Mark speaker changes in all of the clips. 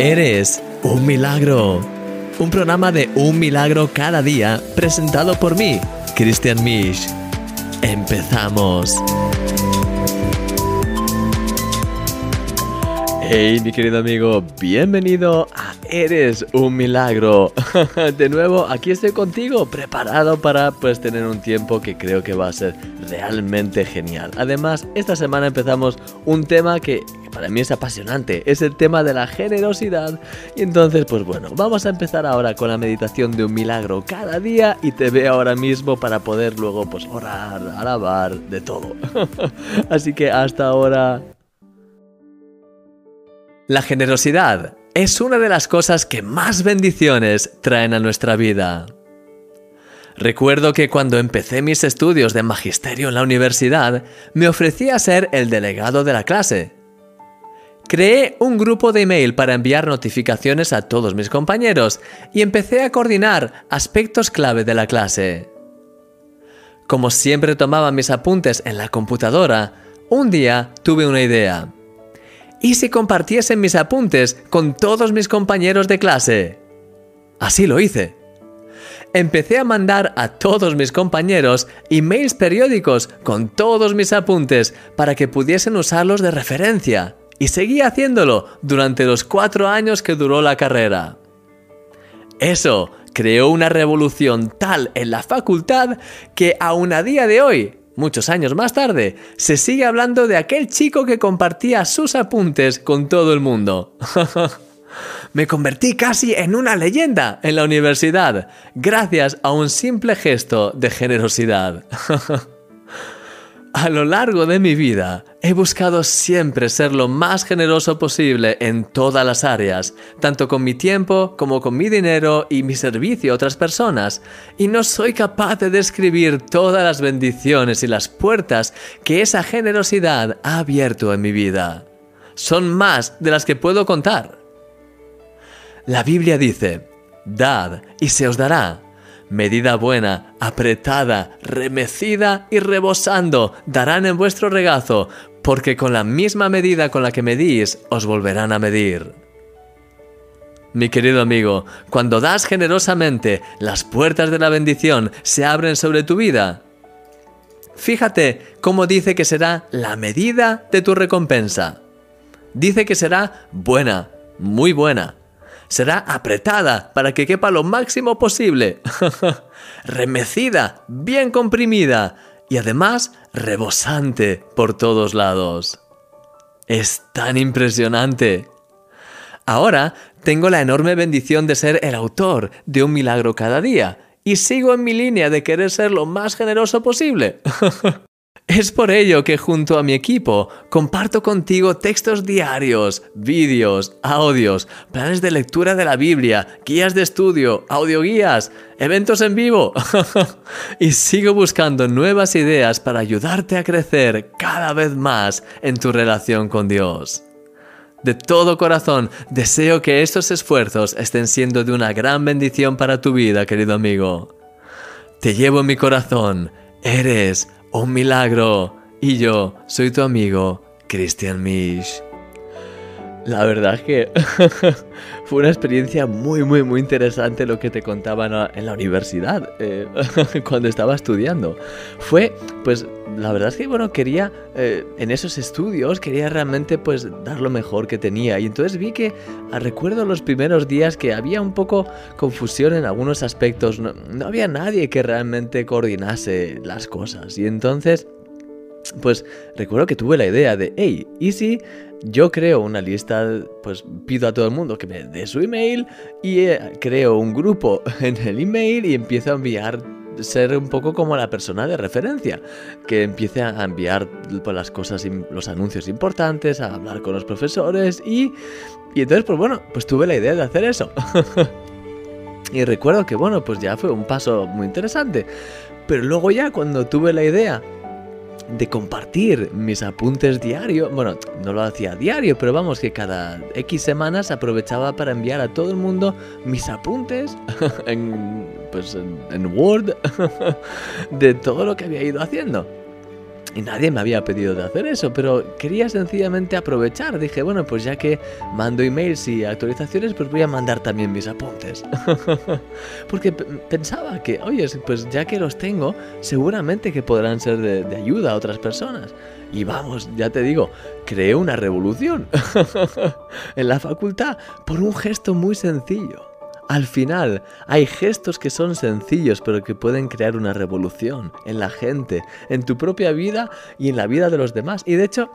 Speaker 1: Eres un milagro. Un programa de un milagro cada día presentado por mí, Christian Misch. Empezamos. Hey, mi querido amigo, bienvenido a Eres un milagro. De nuevo, aquí estoy contigo, preparado para pues tener un tiempo que creo que va a ser realmente genial. Además, esta semana empezamos un tema que para mí es apasionante, es el tema de la generosidad. Y entonces, pues bueno, vamos a empezar ahora con la meditación de un milagro cada día y te veo ahora mismo para poder luego pues orar, alabar, de todo. Así que hasta ahora. La generosidad es una de las cosas que más bendiciones traen a nuestra vida. Recuerdo que cuando empecé mis estudios de magisterio en la universidad, me ofrecí a ser el delegado de la clase. Creé un grupo de email para enviar notificaciones a todos mis compañeros y empecé a coordinar aspectos clave de la clase. Como siempre tomaba mis apuntes en la computadora, un día tuve una idea. ¿Y si compartiesen mis apuntes con todos mis compañeros de clase? Así lo hice. Empecé a mandar a todos mis compañeros emails periódicos con todos mis apuntes para que pudiesen usarlos de referencia, y seguí haciéndolo durante los cuatro años que duró la carrera. Eso creó una revolución tal en la facultad que aún a día de hoy muchos años más tarde, se sigue hablando de aquel chico que compartía sus apuntes con todo el mundo. Me convertí casi en una leyenda en la universidad, gracias a un simple gesto de generosidad. A lo largo de mi vida he buscado siempre ser lo más generoso posible en todas las áreas, tanto con mi tiempo como con mi dinero y mi servicio a otras personas, y no soy capaz de describir todas las bendiciones y las puertas que esa generosidad ha abierto en mi vida. Son más de las que puedo contar. La Biblia dice, Dad y se os dará medida buena, apretada, remecida y rebosando, darán en vuestro regazo, porque con la misma medida con la que medís, os volverán a medir. Mi querido amigo, cuando das generosamente, las puertas de la bendición se abren sobre tu vida. Fíjate cómo dice que será la medida de tu recompensa. Dice que será buena, muy buena será apretada para que quepa lo máximo posible, remecida, bien comprimida y además rebosante por todos lados. Es tan impresionante. Ahora tengo la enorme bendición de ser el autor de un milagro cada día y sigo en mi línea de querer ser lo más generoso posible. Es por ello que junto a mi equipo comparto contigo textos diarios, vídeos, audios, planes de lectura de la Biblia, guías de estudio, audioguías, eventos en vivo. y sigo buscando nuevas ideas para ayudarte a crecer cada vez más en tu relación con Dios. De todo corazón deseo que estos esfuerzos estén siendo de una gran bendición para tu vida, querido amigo. Te llevo en mi corazón. Eres un milagro. Y yo soy tu amigo, Christian Misch. La verdad es que fue una experiencia muy, muy, muy interesante lo que te contaba en la, universidad, eh, cuando estaba estudiando. Fue, pues, la verdad es que, bueno, quería, eh, en esos estudios, quería realmente, pues, dar lo mejor que tenía. Y entonces vi que, ah, recuerdo los primeros días que había un poco confusión en algunos aspectos. No, no había nadie que realmente coordinase las cosas. Y entonces pues recuerdo que tuve la idea de, hey, ¿y si yo creo una lista, pues pido a todo el mundo que me dé su email y eh, creo un grupo en el email y empiezo a enviar ser un poco como la persona de referencia, que empiece a enviar pues, las cosas, los anuncios importantes, a hablar con los profesores y, y entonces, pues bueno, pues tuve la idea de hacer eso. y recuerdo que, bueno, pues ya fue un paso muy interesante. Pero luego ya cuando tuve la idea de compartir mis apuntes diario. Bueno, no lo hacía diario, pero vamos que cada X semanas aprovechaba para enviar a todo el mundo mis apuntes en, pues, en, Word de todo lo que había ido haciendo. Y nadie me había pedido de hacer eso, pero quería sencillamente aprovechar. Dije, bueno, pues ya que mando emails y actualizaciones, pues voy a mandar también mis apuntes. Porque pensaba que, oye, pues ya que los tengo, seguramente que podrán ser de, de ayuda a otras personas. Y vamos, ya te digo, creé una revolución en la facultad por un gesto muy sencillo. Al final, hay gestos que son sencillos pero que pueden crear una revolución en la gente, en tu propia vida y en la vida de los demás. Y de hecho,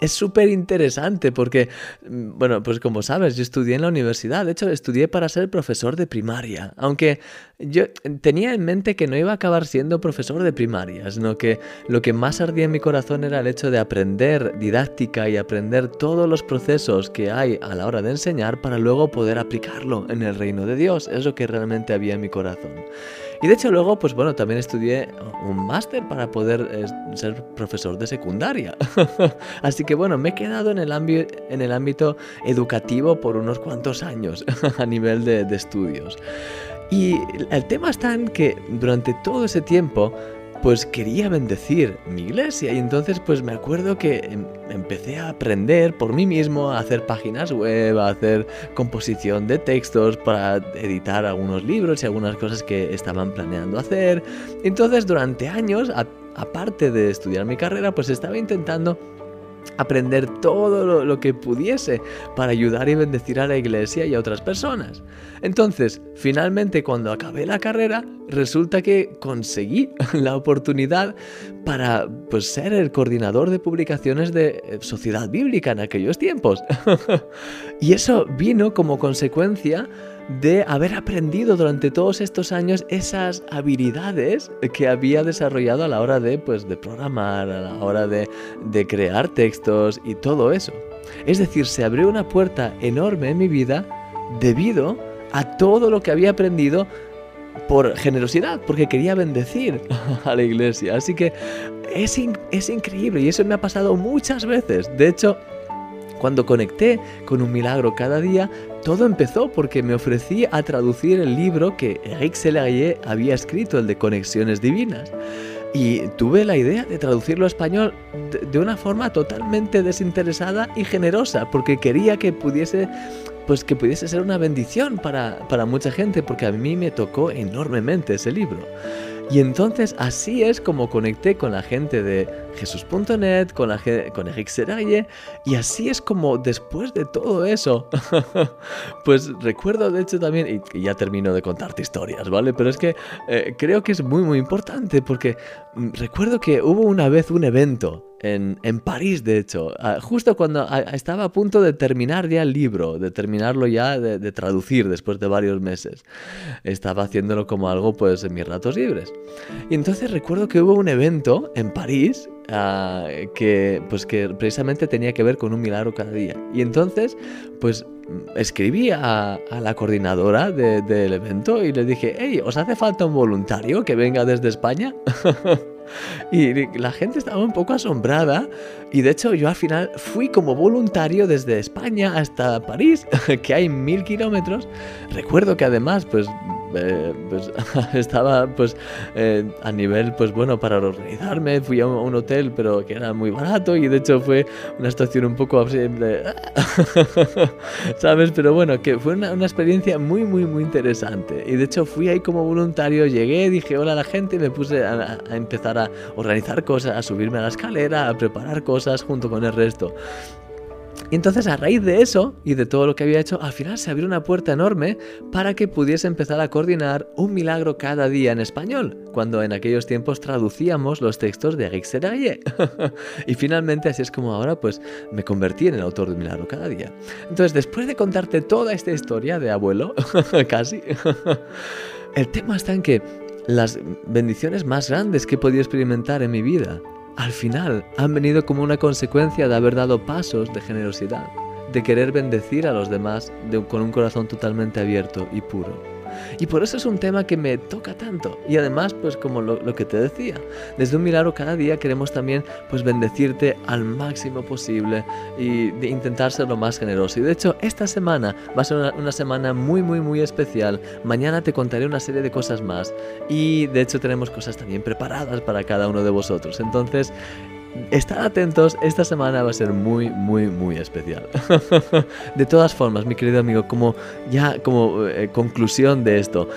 Speaker 1: es súper interesante porque, mm, bueno, pues como sabes, yo estudié en la universidad, de hecho estudié para ser profesor de primaria, aunque yo tenía en mente que no iba a acabar siendo profesor de primaria, sino que lo que más ardía en mi corazón era el hecho de aprender didáctica y aprender todos los procesos que hay a la hora de enseñar para luego poder aplicarlo en el reino de Dios, es lo que realmente había en mi corazón. Y de hecho luego, pues bueno, también estudié un máster para poder eh, ser profesor de secundaria. Así que bueno, me he quedado en el, en el ámbito educativo por unos cuantos años a nivel de, de estudios. Y el tema está en que durante todo ese tiempo pues quería bendecir mi iglesia y entonces pues me acuerdo que em, empecé a aprender por mí mismo a hacer páginas web, a hacer composición de textos para editar algunos libros y algunas cosas que estaban planeando hacer. Entonces durante años, aparte de estudiar mi carrera, pues estaba intentando aprender todo lo, que pudiese para ayudar y bendecir a la iglesia y a otras personas. Entonces, finalmente cuando acabé la carrera, resulta que conseguí la oportunidad para pues, ser el coordinador de publicaciones de eh, Sociedad Bíblica en aquellos tiempos. y eso vino como consecuencia de haber aprendido durante todos estos años esas habilidades que había desarrollado a la hora de, pues, de programar, a la hora de, de crear textos y todo eso. Es decir, se abrió una puerta enorme en mi vida debido a todo lo que había aprendido por generosidad, porque quería bendecir a la iglesia. Así que es, es increíble y eso me ha pasado muchas veces. De hecho, cuando conecté con un milagro cada día, todo empezó porque me ofrecí a traducir el libro que Eric Selarier había escrito, el de Conexiones Divinas. Y tuve la idea de traducirlo a español de, una forma totalmente desinteresada y generosa, porque quería que pudiese pues que pudiese ser una bendición para, para mucha gente, porque a mí me tocó enormemente ese libro. Y entonces así es como conecté con la gente de Jesús.net, con, la, con Eric Seraye, y así es como después de todo eso, pues recuerdo de hecho también, y, ya termino de contarte historias, ¿vale? Pero es que eh, creo que es muy muy importante porque mm, recuerdo que hubo una vez un evento en, en, París, de hecho, ah, justo cuando ah, estaba a punto de terminar ya el libro, de terminarlo ya de, traducir después de varios meses. Estaba haciéndolo como algo pues en mis ratos libres. Y entonces recuerdo que hubo un evento en París ah, que pues que precisamente tenía que ver con un milagro cada día. Y entonces pues escribí a, la coordinadora del evento y le dije, hey, ¿os hace falta un voluntario que venga desde España? Y la gente estaba un poco asombrada y de hecho yo al final fui como voluntario desde España hasta París, que hay mil kilómetros. Recuerdo que además pues eh, pues, estaba pues eh, a nivel pues bueno para organizarme fui a un, hotel pero que era muy barato y de hecho fue una situación un poco así sabes pero bueno que fue una, experiencia muy muy muy interesante. Y de hecho fui ahí como voluntario llegué dije hola a la gente y me puse a empezar a organizar cosas a subirme a la escalera a preparar cosas junto con el resto y entonces a raíz de eso y de todo lo que había hecho, al final se abrió una puerta enorme para que pudiese empezar a coordinar un milagro cada día en español, cuando en aquellos tiempos traducíamos los textos de Eric Seraye. y finalmente así es como ahora pues me convertí en el autor de un milagro cada día. Entonces después de contarte toda esta historia de abuelo, casi, el tema está en que las bendiciones más grandes que he podido experimentar en mi vida al final han venido como una consecuencia de haber dado pasos de generosidad, de querer bendecir a los demás con un corazón totalmente abierto y puro. Y por eso es un tema que me toca tanto. Y además, pues como lo, que te decía, desde un milagro cada día queremos también pues bendecirte al máximo posible y de intentar ser lo más generoso. Y de hecho, esta semana va a ser una, una semana muy, muy, muy especial. Mañana te contaré una serie de cosas más. Y de hecho tenemos cosas también preparadas para cada uno de vosotros. Entonces, Estad atentos, esta semana va a ser muy, muy, muy especial. de todas formas, mi querido amigo, como ya como eh, conclusión de esto,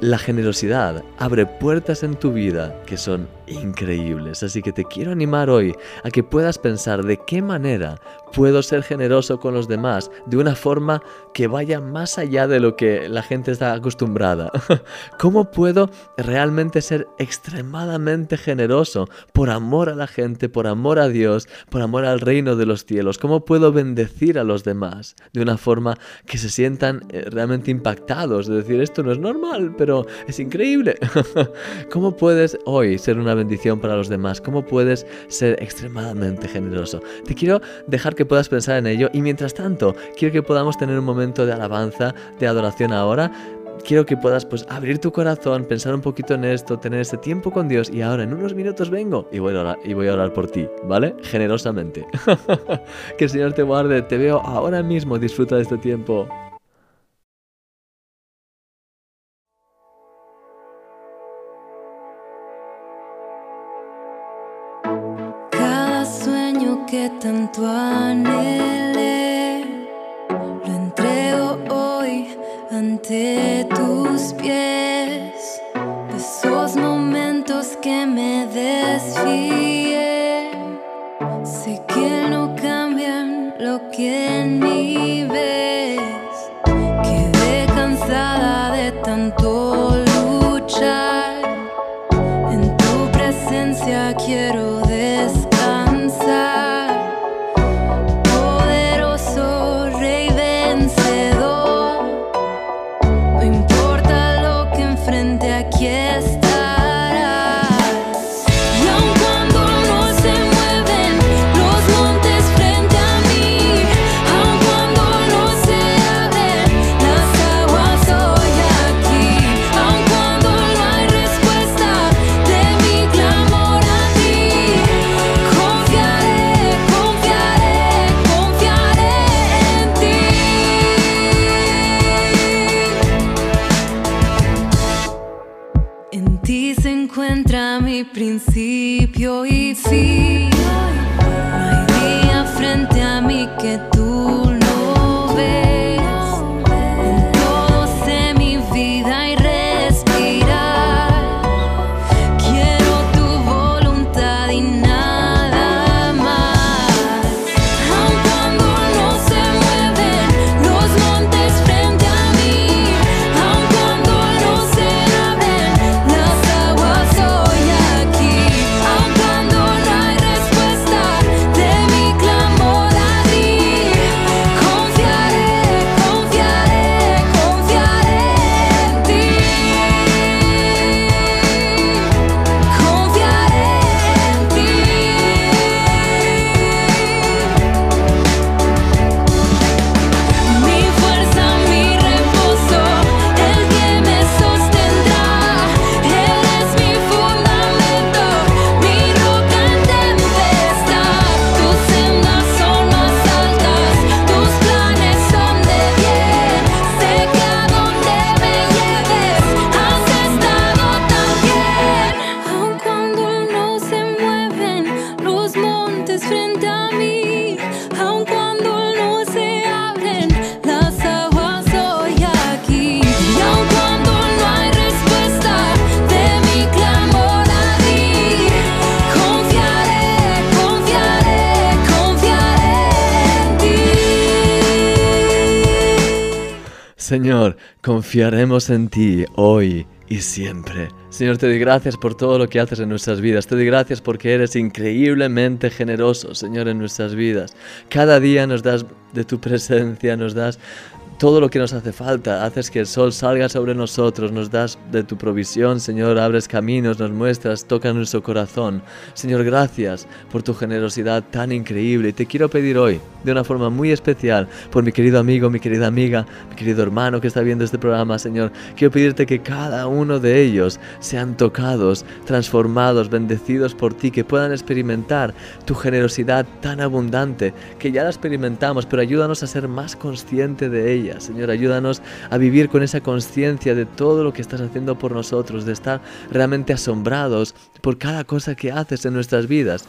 Speaker 1: la generosidad abre puertas en tu vida que son increíbles, así que te quiero animar hoy a que puedas pensar de qué manera puedo ser generoso con los demás de una forma que vaya más allá de lo que la gente está acostumbrada. ¿Cómo puedo realmente ser extremadamente generoso por amor a la gente, por amor a Dios, por amor al reino de los cielos? ¿Cómo puedo bendecir a los demás de una forma que se sientan eh, realmente impactados? De decir, esto no es normal, pero es increíble. ¿Cómo puedes hoy ser una bendición para los demás? ¿Cómo puedes ser extremadamente generoso? Te quiero dejar que puedas pensar en ello y mientras tanto, quiero que podamos tener un momento de alabanza, de adoración ahora quiero que puedas pues abrir tu corazón, pensar un poquito en esto, tener este tiempo con Dios y ahora en unos minutos vengo y voy a orar, y voy a orar por ti, ¿vale? Generosamente. que el Señor te guarde, te veo ahora mismo, disfruta de este tiempo.
Speaker 2: Ante tus pies. Esos momentos que me desfié, sé que no cambian lo que se encuentra mi principio y fin. No hay día frente a mí que te
Speaker 1: Señor, confiaremos en ti hoy y siempre. Señor, te doy gracias por todo lo que haces en nuestras vidas. Te doy gracias porque eres increíblemente generoso, Señor, en nuestras vidas. Cada día nos das de tu presencia, nos das todo lo que nos hace falta. Haces que el sol salga sobre nosotros, nos das de tu provisión, Señor, abres caminos, nos muestras, toca nuestro corazón. Señor, gracias por tu generosidad tan increíble. Y te quiero pedir hoy, de una forma muy especial, por mi querido amigo, mi querida amiga, mi querido hermano que está viendo este programa, Señor, quiero pedirte que cada uno de ellos sean tocados, transformados, bendecidos por ti, que puedan experimentar tu generosidad tan abundante, que ya la experimentamos, pero ayúdanos a ser más conscientes de ella Señor, ayúdanos a vivir con esa conciencia de todo lo que estás haciendo por nosotros, de estar realmente asombrados por cada cosa que haces en nuestras vidas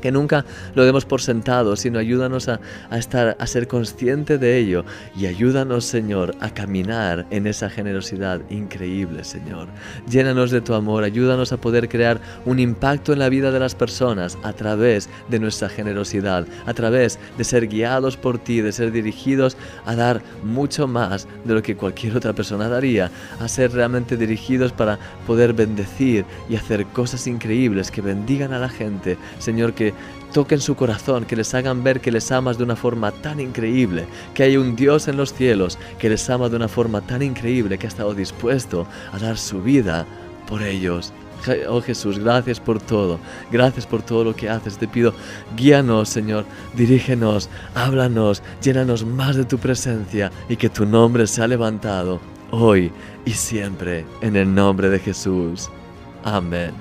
Speaker 1: que nunca lo demos por sentado, sino ayúdanos a, estar, a ser consciente de ello y ayúdanos, Señor, a caminar en esa generosidad increíble, Señor. Llénanos de tu amor, ayúdanos a poder crear un impacto en la vida de las personas a través de nuestra generosidad, a través de ser guiados por ti, de ser dirigidos a dar mucho más de lo que cualquier otra persona daría, a ser realmente dirigidos para poder bendecir y hacer cosas increíbles que bendigan a la gente, Señor, que toquen su corazón, que les hagan ver que les amas de una forma tan increíble, que hay un Dios en los cielos que les ama de una forma tan increíble que ha estado dispuesto a dar su vida por ellos. Oh Jesús, gracias por todo, gracias por todo lo que haces. Te pido, guíanos, Señor, dirígenos, háblanos, llénanos más de tu presencia y que tu nombre sea levantado hoy y siempre en el nombre de Jesús. Amén.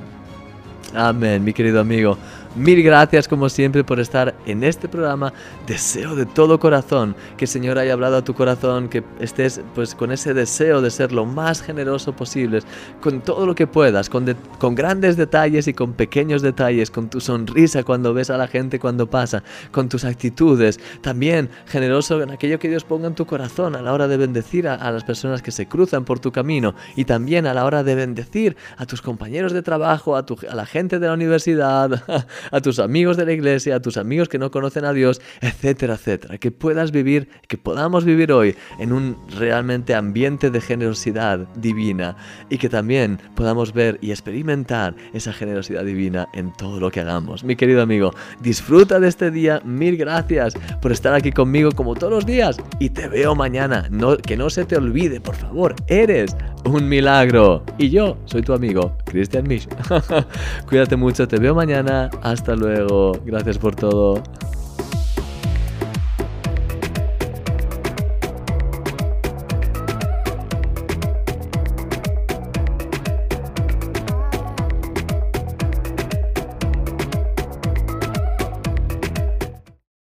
Speaker 1: Amén, mi querido amigo. Mil gracias como siempre por estar en este programa. Deseo de todo corazón que el Señor haya hablado a tu corazón, que estés pues con ese deseo de ser lo más generoso posible, con todo lo que puedas, con, con grandes detalles y con pequeños detalles, con tu sonrisa cuando ves a la gente cuando pasa, con tus actitudes. También generoso en aquello que Dios ponga en tu corazón a la hora de bendecir a, las personas que se cruzan por tu camino y también a la hora de bendecir a tus compañeros de trabajo, a, tu, a la gente de la universidad, a tus amigos de la iglesia, a tus amigos que no conocen a Dios, etcétera, etcétera. Que puedas vivir, que podamos vivir hoy en un realmente ambiente de generosidad divina y que también podamos ver y experimentar esa generosidad divina en todo lo que hagamos. Mi querido amigo, disfruta de este día, mil gracias por estar aquí conmigo como todos los días y te veo mañana. No, que no se te olvide, por favor, eres un milagro. Y yo soy tu amigo, Christian Misch. Cuídate mucho, te veo mañana. Hasta luego. Gracias por todo.